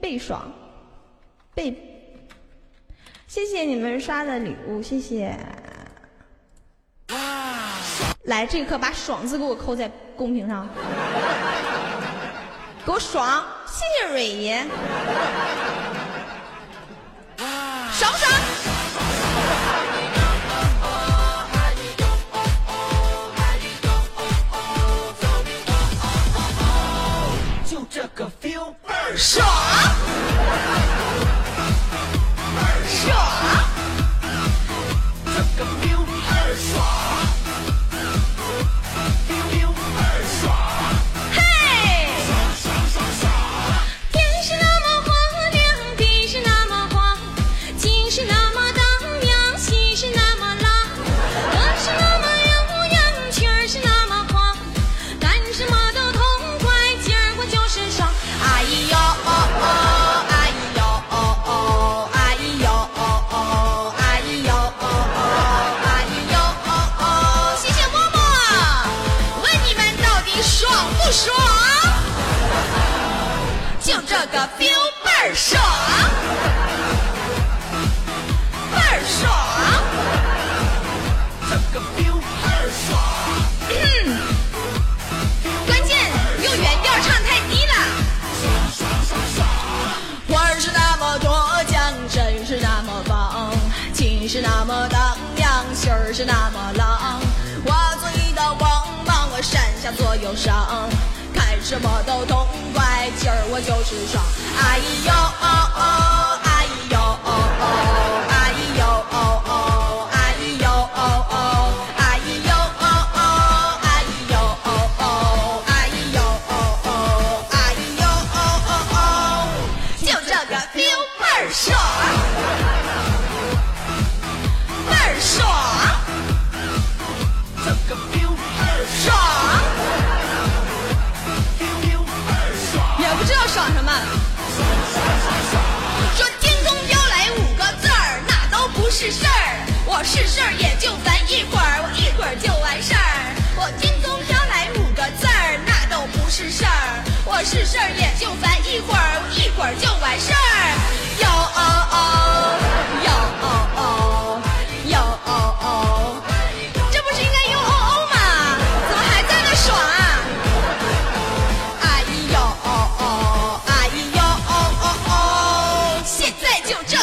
倍爽，倍，谢谢你们刷的礼物，谢谢。来，这一刻把“爽”字给我扣在公屏上，给我爽！谢谢蕊爷，爽不爽？Feel 倍儿爽。倍儿爽。个 feel 倍儿爽，倍儿爽。这个 feel 倍儿爽，关键用原调唱太低了。爽爽爽！花儿是那么多江，水是那么棒，情是那么荡漾，心儿是那么浪。化作一道光芒，我闪下所有伤，看什么都痛快，今儿就是爽。哎呦哦哦，哎呦哦哦，哎呦哦哦，哎呦哦哦，哎呦哦哦，哎呦哦哦，哎呦哦哦，哎呦哦哦哦，就这个 feel 倍儿爽，倍儿爽，爽什么。说天空飘来五个字儿，那都不是事儿。我是事儿也就烦一会儿，我一会儿就完事儿。我天空飘来五个字儿，那都不是事儿。我是事儿也就烦一会儿，我一会儿就完事儿。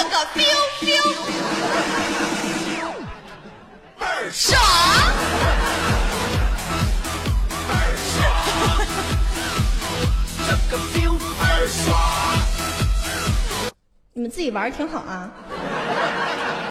个 biu biu，倍儿爽爽，，倍儿爽，这个倍儿爽，你们自己玩儿挺好啊。